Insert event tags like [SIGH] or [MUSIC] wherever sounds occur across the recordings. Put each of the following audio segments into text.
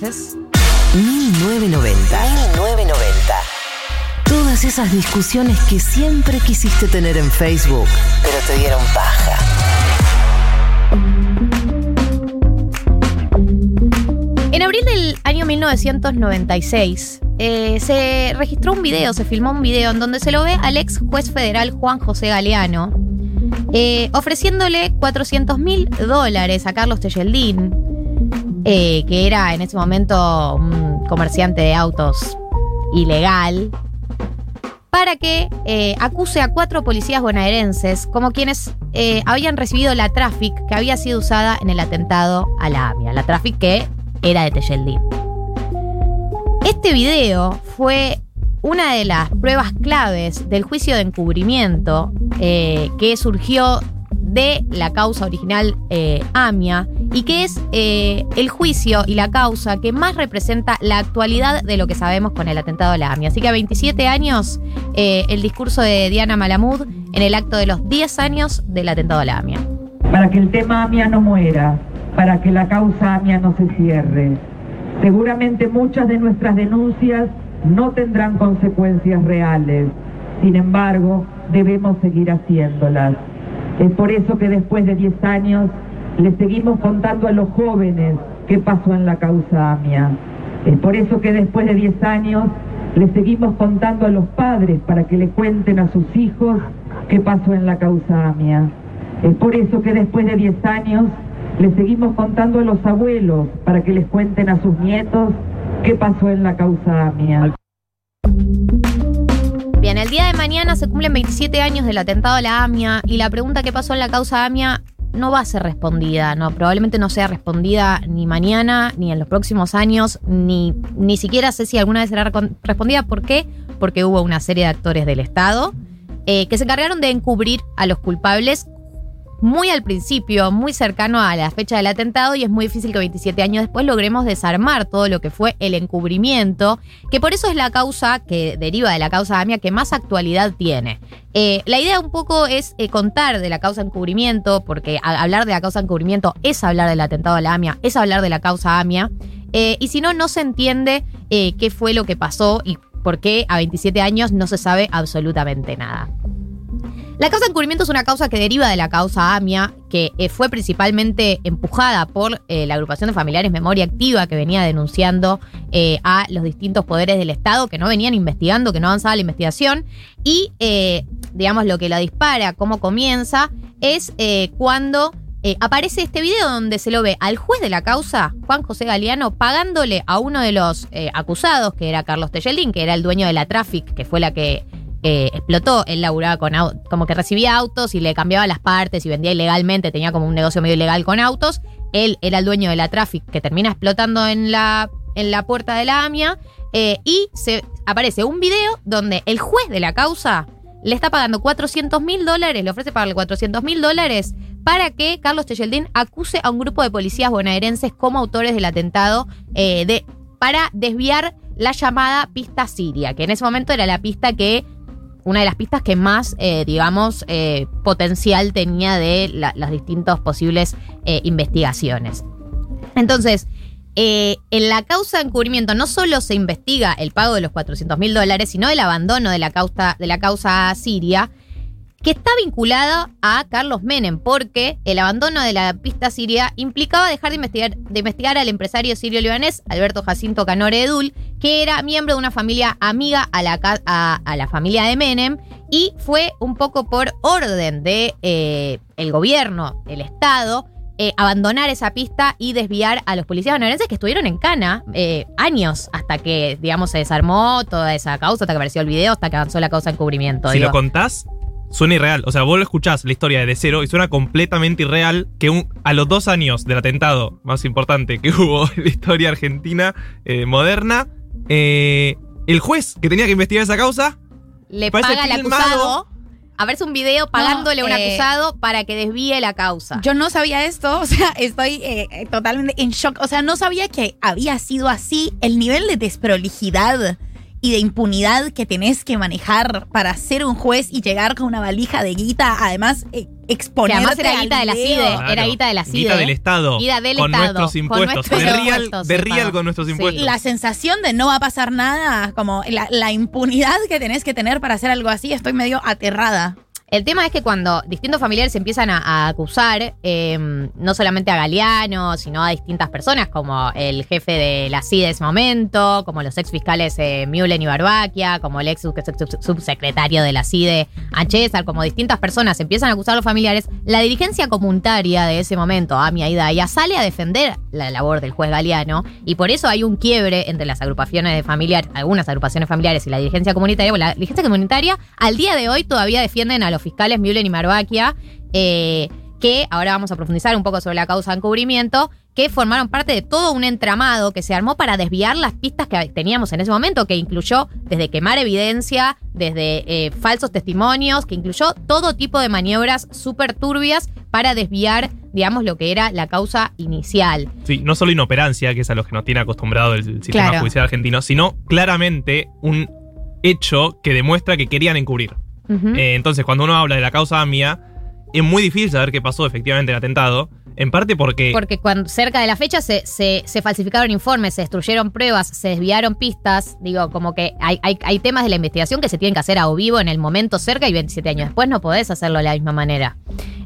1990. 1990. Todas esas discusiones que siempre quisiste tener en Facebook, pero te dieron paja. En abril del año 1996 eh, se registró un video, se filmó un video en donde se lo ve al ex juez federal Juan José Galeano eh, ofreciéndole 400 mil dólares a Carlos Tejeldín, eh, que era en ese momento un comerciante de autos ilegal, para que eh, acuse a cuatro policías bonaerenses como quienes eh, habían recibido la traffic que había sido usada en el atentado a la AMIA, la traffic que era de Tejeldín. Este video fue una de las pruebas claves del juicio de encubrimiento que surgió de la causa original eh, AMIA y que es eh, el juicio y la causa que más representa la actualidad de lo que sabemos con el atentado a la AMIA. Así que a 27 años, eh, el discurso de Diana Malamud en el acto de los 10 años del atentado a la AMIA. para que el tema AMIA no muera, para que la causa AMIA no se cierre. Seguramente muchas de nuestras denuncias no tendrán consecuencias reales, sin embargo, debemos seguir haciéndolas. Es por eso que después de 10 años le seguimos contando a los jóvenes qué pasó en la causa AMIA. Es por eso que después de 10 años le seguimos contando a los padres para que le cuenten a sus hijos qué pasó en la causa AMIA. Es por eso que después de 10 años le seguimos contando a los abuelos para que les cuenten a sus nietos qué pasó en la causa AMIA. El día de mañana se cumplen 27 años del atentado a la AMIA y la pregunta que pasó en la causa AMIA no va a ser respondida, no, probablemente no sea respondida ni mañana, ni en los próximos años, ni, ni siquiera sé si alguna vez será respondida. ¿Por qué? Porque hubo una serie de actores del Estado eh, que se encargaron de encubrir a los culpables muy al principio, muy cercano a la fecha del atentado y es muy difícil que 27 años después logremos desarmar todo lo que fue el encubrimiento, que por eso es la causa que deriva de la causa AMIA que más actualidad tiene. Eh, la idea un poco es eh, contar de la causa encubrimiento, porque hablar de la causa encubrimiento es hablar del atentado a la AMIA, es hablar de la causa AMIA, eh, y si no, no se entiende qué fue lo que pasó y por qué a 27 años no se sabe absolutamente nada. La causa encubrimiento es una causa que deriva de la causa AMIA, que eh, fue principalmente empujada por eh, la agrupación de familiares Memoria Activa, que venía denunciando eh, a los distintos poderes del Estado, que no venían investigando, que no avanzaba la investigación. Y, digamos, lo que la dispara, cómo comienza, es cuando aparece este video donde se lo ve al juez de la causa, Juan José Galeano, pagándole a uno de los acusados, que era Carlos Tejeldín, que era el dueño de la Traffic, que fue la que explotó. Él laburaba con como que recibía autos y le cambiaba las partes y vendía ilegalmente, tenía como un negocio medio ilegal con autos. Él era el dueño de la Traffic que termina explotando en la, en la puerta de la AMIA. eh, y se aparece un video donde el juez de la causa le está pagando 400 mil dólares, le ofrece pagarle 400 mil dólares para que Carlos Tejeldín acuse a un grupo de policías bonaerenses como autores del atentado eh, de, para desviar la llamada pista siria, que en ese momento era la pista que una de las pistas que más, eh, digamos, eh, potencial tenía de la- las distintas posibles eh, investigaciones. Entonces, en la causa de encubrimiento no solo se investiga el pago de los 400 mil dólares, sino el abandono de la causa, de la causa siria, que está vinculada a Carlos Menem, porque el abandono de la pista siria implicaba dejar de investigar, de investigar al empresario sirio-libanés Alberto Jacinto Canore Edul, que era miembro de una familia amiga a la, ca- a, a la familia de Menem, y fue un poco por orden de eh, el gobierno, el Estado, eh, abandonar esa pista y desviar a los policías bonaerenses que estuvieron en Cana eh, años hasta que, digamos, se desarmó toda esa causa, hasta que apareció el video, hasta que avanzó la causa de encubrimiento. Si digo. lo contás, suena irreal. O sea, vos lo escuchás la historia de cero y suena completamente irreal que un- a los dos años del atentado más importante que [LAUGHS] hubo en la historia argentina eh, moderna, eh, el juez que tenía que investigar esa causa le paga al acusado. A verse un video pagándole a un eh, acusado para que desvíe la causa. Yo no sabía esto, [LAUGHS] o sea, estoy totalmente en shock. O sea, no sabía que había sido así el nivel de desprolijidad y de impunidad que tenés que manejar para ser un juez y llegar con una valija de guita, además eh, Que exponerte además era guita de la. CIDE. Claro. Era guita de la CIDE. Guita del Estado. Guita del con Estado, nuestros con impuestos. nuestros de real, impuestos de real con nuestros Sí. impuestos. La sensación de no va a pasar nada, como la, la impunidad que tenés que tener para hacer algo así, estoy medio aterrada. El tema es que cuando distintos familiares empiezan a, acusar, eh, no solamente a Galeano, sino a distintas personas, como el jefe de la CIDE de ese momento, como los ex fiscales eh, Mulen y Barbaquia, como el ex sub- sub- subsecretario de la CIDE, Anchésar, como distintas personas empiezan a acusar a los familiares, la dirigencia comunitaria de ese momento, Amia Hidaya, sale a defender la labor del juez Galeano, y por eso hay un quiebre entre las agrupaciones de familiares, algunas agrupaciones familiares y la dirigencia comunitaria. Bueno, la dirigencia comunitaria al día de hoy todavía defienden a los fiscales Mulen y Marbaquia, eh, que ahora vamos a profundizar un poco sobre la causa de encubrimiento, que formaron parte de todo un entramado que se armó para desviar las pistas que teníamos en ese momento, que incluyó desde quemar evidencia, desde eh, falsos testimonios, que incluyó todo tipo de maniobras súper turbias para desviar, digamos, lo que era la causa inicial. Sí, no solo inoperancia, que es a los que nos tiene acostumbrado el sistema Claro. judicial argentino, sino claramente un hecho que demuestra que querían encubrir. Eh, entonces, cuando uno habla de la causa AMIA, es muy difícil saber qué pasó efectivamente en el atentado, en parte porque... Porque cuando cerca de la fecha se, se- se falsificaron informes, se destruyeron pruebas, se desviaron pistas. Digo, como que hay, hay, hay temas de la investigación que se tienen que hacer a o vivo en el momento cerca y 27 años después no podés hacerlo de la misma manera.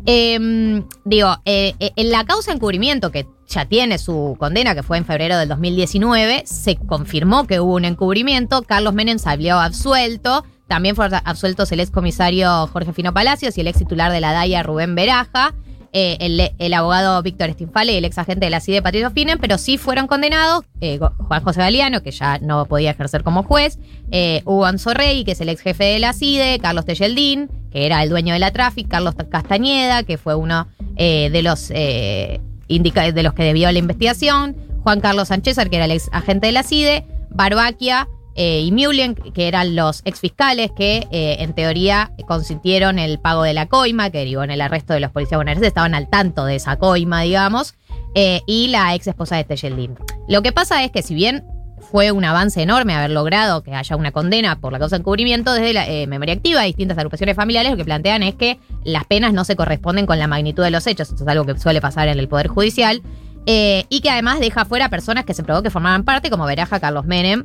Eh, digo, eh, eh, en la causa encubrimiento, que ya tiene su condena, que fue en febrero del 2019, se confirmó que hubo un encubrimiento. Carlos Menem salió absuelto. También fueron absueltos el ex comisario Jorge Fino Palacios y el ex titular de la DAIA Rubén Beraja. eh, el, abogado Víctor Stinfale y el ex agente de la CIDE Patricio Finen, pero sí fueron condenados eh, Juan José Galeano, que ya no podía ejercer como juez, eh, Hugo Anzorrey, que es el ex jefe de la CIDE, Carlos Tejeldín, que era el dueño de la Traffic, Carlos Castañeda, que fue uno eh, de los eh, de los que debió la investigación, Juan Carlos Sánchez, que era el ex agente de la CIDE, Barbaquia eh, y Mullen, que eran los ex fiscales que eh, en teoría consintieron el pago de la coima, que derivó en el arresto de los policías bonaerenses, estaban al tanto de esa coima, digamos, eh, y la ex esposa de Tejeldín. Lo que pasa es que si bien fue un avance enorme haber logrado que haya una condena por la causa de encubrimiento desde la memoria activa, distintas agrupaciones familiares lo que plantean es que las penas no se corresponden con la magnitud de los hechos, esto es algo que suele pasar en el Poder Judicial, y que además deja fuera personas que se probó que formaban parte, como Veraja, Carlos Menem.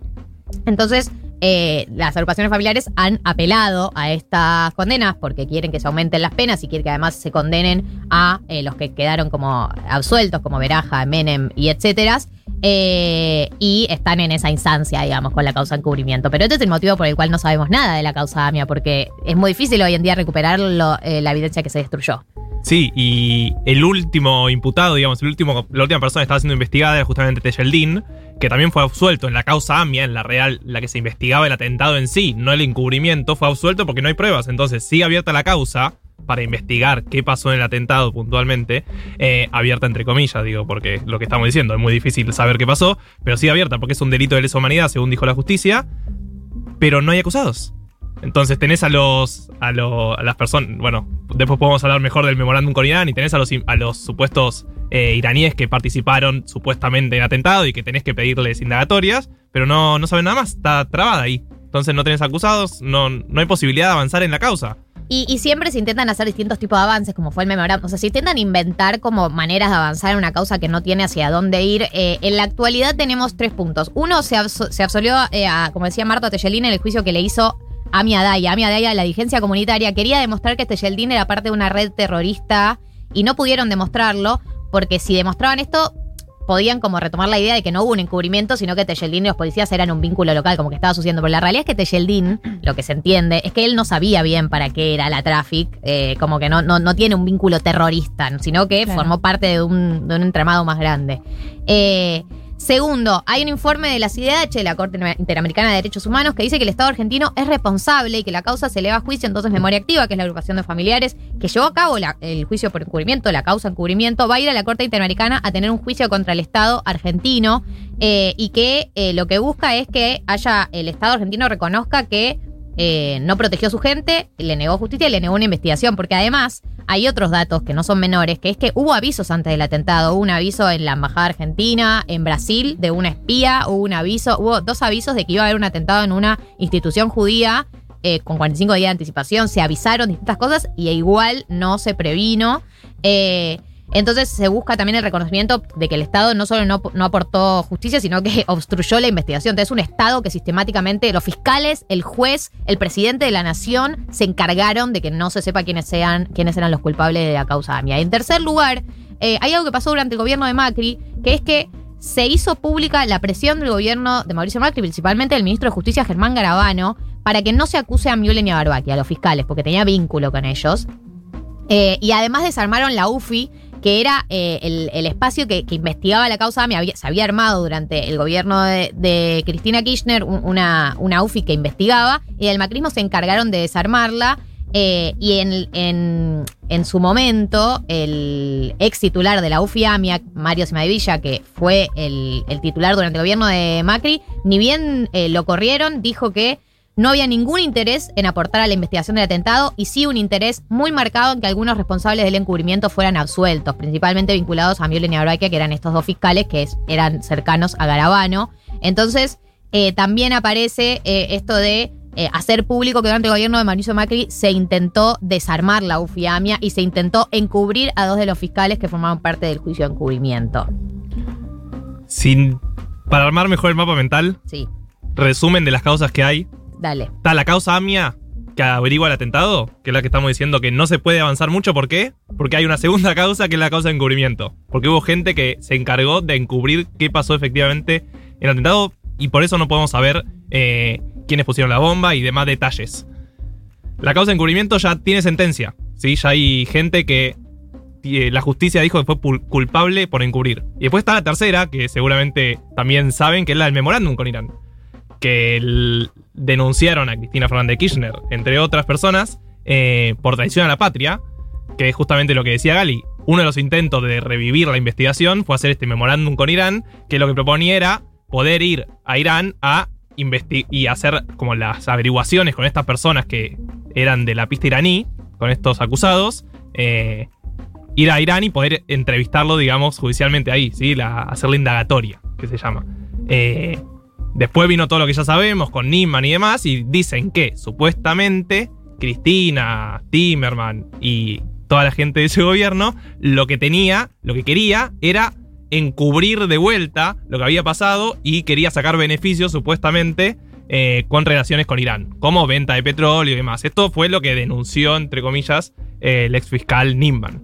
Entonces, eh, las agrupaciones familiares han apelado a estas condenas porque quieren que se aumenten las penas y quieren que además se condenen a eh, los que quedaron como absueltos, como Veraja, Menem y etcétera. eh, y están en esa instancia, digamos, con la causa encubrimiento. Pero este es el motivo por el cual no sabemos nada de la causa AMIA, porque es muy difícil hoy en día recuperar la evidencia que se destruyó. Sí, y el último imputado, digamos, el último, la última persona que estaba siendo investigada era justamente Tejeldín, que también fue absuelto en la causa AMIA, en la real, la que se investigaba el atentado en sí, no el encubrimiento, fue absuelto porque no hay pruebas. Entonces, sigue abierta la causa para investigar qué pasó en el atentado puntualmente, eh, abierta entre comillas, digo, porque lo que estamos diciendo es muy difícil saber qué pasó, pero sigue abierta porque es un delito de lesa humanidad, según dijo la justicia, pero no hay acusados. Entonces tenés a los a, lo- a las personas, bueno, después podemos hablar mejor del memorándum con Irán y tenés a los, a los supuestos eh, iraníes que participaron supuestamente en atentado y que tenés que pedirles indagatorias, pero no, no saben nada más, está trabada ahí. Entonces no tenés acusados, no, no hay posibilidad de avanzar en la causa. Y, y siempre se intentan hacer distintos tipos de avances, como fue el memorándum. O sea, se intentan inventar como maneras de avanzar en una causa que no tiene hacia dónde ir. Eh, en la actualidad tenemos tres puntos. Uno, se, se absolvió, eh, a, como decía Marta Tejelín, en el juicio que le hizo Ami Adaya. Ami la dirigencia comunitaria, quería demostrar que Tejeldín era parte de una red terrorista y no pudieron demostrarlo, porque si demostraban esto, podían como retomar la idea de que no hubo un encubrimiento, sino que Tejeldín y los policías eran un vínculo local, como que estaba sucediendo. Pero la realidad es que Tejeldín, lo que se entiende, es que él no sabía bien para qué era la traffic, eh, como que no, no, no tiene un vínculo terrorista, sino que Claro. formó parte de un, de un entramado más grande. Eh, Segundo, hay un informe de la CIDH, de la Corte Interamericana de Derechos Humanos, que dice que el Estado argentino es responsable y que la causa se eleva a juicio. Entonces, Memoria Activa, que es la agrupación de familiares que llevó a cabo el juicio por encubrimiento, la causa encubrimiento, va a ir a la Corte Interamericana a tener un juicio contra el Estado argentino eh, y que eh, lo que busca es que haya el Estado argentino reconozca que eh, no protegió a su gente, le negó justicia y le negó una investigación, porque además hay otros datos que no son menores, que es que hubo avisos antes del atentado, hubo un aviso en la Embajada Argentina, en Brasil, de una espía, hubo un aviso, hubo dos avisos de que iba a haber un atentado en una institución judía eh, con 45 días de anticipación, se avisaron distintas cosas y igual no se previno. Eh, entonces se busca también el reconocimiento de que el Estado no solo no, aportó justicia, sino que [LAUGHS] obstruyó la investigación. Entonces es un Estado que sistemáticamente los fiscales, el juez, el presidente de la nación se encargaron de que no se sepa quiénes, sean, quiénes eran los culpables de la causa AMIA. En tercer lugar, eh, hay algo que pasó durante el gobierno de Macri, que es que se hizo pública la presión del gobierno de Mauricio Macri, principalmente del ministro de Justicia Germán Garabano, para que no se acuse a Müller ni a Barbaki, a los fiscales, porque tenía vínculo con ellos. Eh, y además desarmaron la UFI, que era eh, el, el, espacio que, que, investigaba la causa AMIA. se había armado durante el gobierno de, Cristina Kirchner una, una, UFI que investigaba y del macrismo se encargaron de desarmarla. Eh, y en, en, en, su momento, el ex titular de la UFI AMIA, Mario Simadevilla, que fue el, el, titular durante el gobierno de Macri, ni bien eh, lo corrieron, dijo que no había ningún interés en aportar a la investigación del atentado y sí un interés muy marcado en que algunos responsables del encubrimiento fueran absueltos, principalmente vinculados a Miolen y que eran estos dos fiscales que eran cercanos a Garabano. Entonces, eh, también aparece eh, esto de eh, hacer público que durante el gobierno de Mauricio Macri se intentó desarmar la UFIAMIA y se intentó encubrir a dos de los fiscales que formaban parte del juicio de encubrimiento. Sin, para armar mejor el mapa mental, sí. resumen de las causas que hay. Dale. Está la causa AMIA que averigua el atentado, que es la que estamos diciendo que no se puede avanzar mucho. ¿Por qué? Porque hay una segunda causa que es la causa de encubrimiento. Porque hubo gente que se encargó de encubrir qué pasó efectivamente en el atentado y por eso no podemos saber eh, quiénes pusieron la bomba y demás detalles. La causa de encubrimiento ya tiene sentencia. ¿sí? Ya hay gente que eh, la justicia dijo que fue culpable por encubrir. Y después está la tercera, que seguramente también saben, que es la del memorándum con Irán que denunciaron a Cristina Fernández Kirchner, entre otras personas, eh, por traición a la patria, que es justamente lo que decía Gali. Uno de los intentos de revivir la investigación fue hacer este memorándum con Irán, que lo que proponía era poder ir a Irán a y hacer como las averiguaciones con estas personas que eran de la pista iraní, con estos acusados, eh, ir a Irán y poder entrevistarlo, digamos, judicialmente ahí, ¿sí? La, hacer la indagatoria, que se llama. Eh, Después vino todo lo que ya sabemos con Niman y demás, y dicen que supuestamente Cristina, Timerman y toda la gente de ese gobierno lo que tenía, lo que quería era encubrir de vuelta lo que había pasado y quería sacar beneficios supuestamente eh, con relaciones con Irán, como venta de petróleo y demás. Esto fue lo que denunció, entre comillas, eh, el ex fiscal Nimban.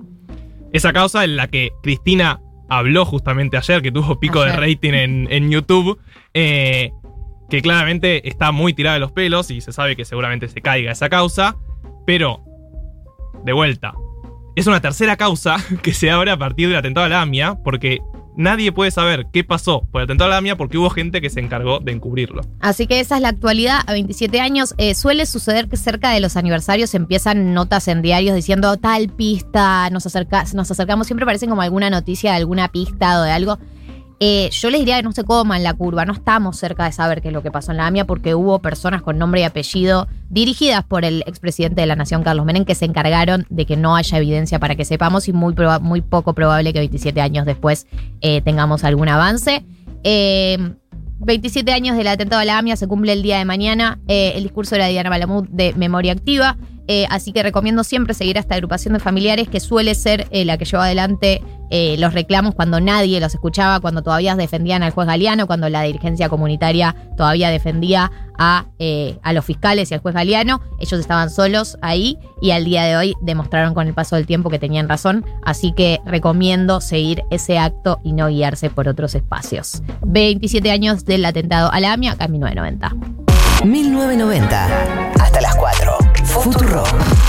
Esa causa en la que Cristina habló justamente ayer, que tuvo pico ayer. de rating en, en YouTube, eh, que claramente está muy tirada de los pelos y se sabe que seguramente se caiga esa causa, pero, de vuelta, es una tercera causa [LAUGHS] que se abre a partir del atentado a la AMIA, porque nadie puede saber qué pasó por el atentado a la AMIA porque hubo gente que se encargó de encubrirlo. Así que esa es la actualidad. A 27 años eh, suele suceder que cerca de los aniversarios empiezan notas en diarios diciendo tal pista, nos, acerca, nos acercamos, siempre parecen como alguna noticia de alguna pista o de algo. Eh, yo les diría que no se coman la curva, no estamos cerca de saber qué es lo que pasó en la AMIA porque hubo personas con nombre y apellido dirigidas por el expresidente de la Nación, Carlos Menem, que se encargaron de que no haya evidencia para que sepamos y muy, muy poco probable que 27 años después eh, tengamos algún avance. Eh, 27 años del atentado a la AMIA se cumple el día de mañana. Eh, el discurso de la Diana Malamud de Memoria Activa. Eh, así que recomiendo siempre seguir a esta agrupación de familiares que suele ser eh, la que lleva adelante eh, los reclamos cuando nadie los escuchaba, cuando todavía defendían al juez Galeano, cuando la dirigencia comunitaria todavía defendía a, a los fiscales y al juez Galeano. Ellos estaban solos ahí y al día de hoy demostraron con el paso del tiempo que tenían razón. Así que recomiendo seguir ese acto y no guiarse por otros espacios. 27 años del atentado a la AMIA, acá en 1990. 1990. Hasta las 4. Futuro.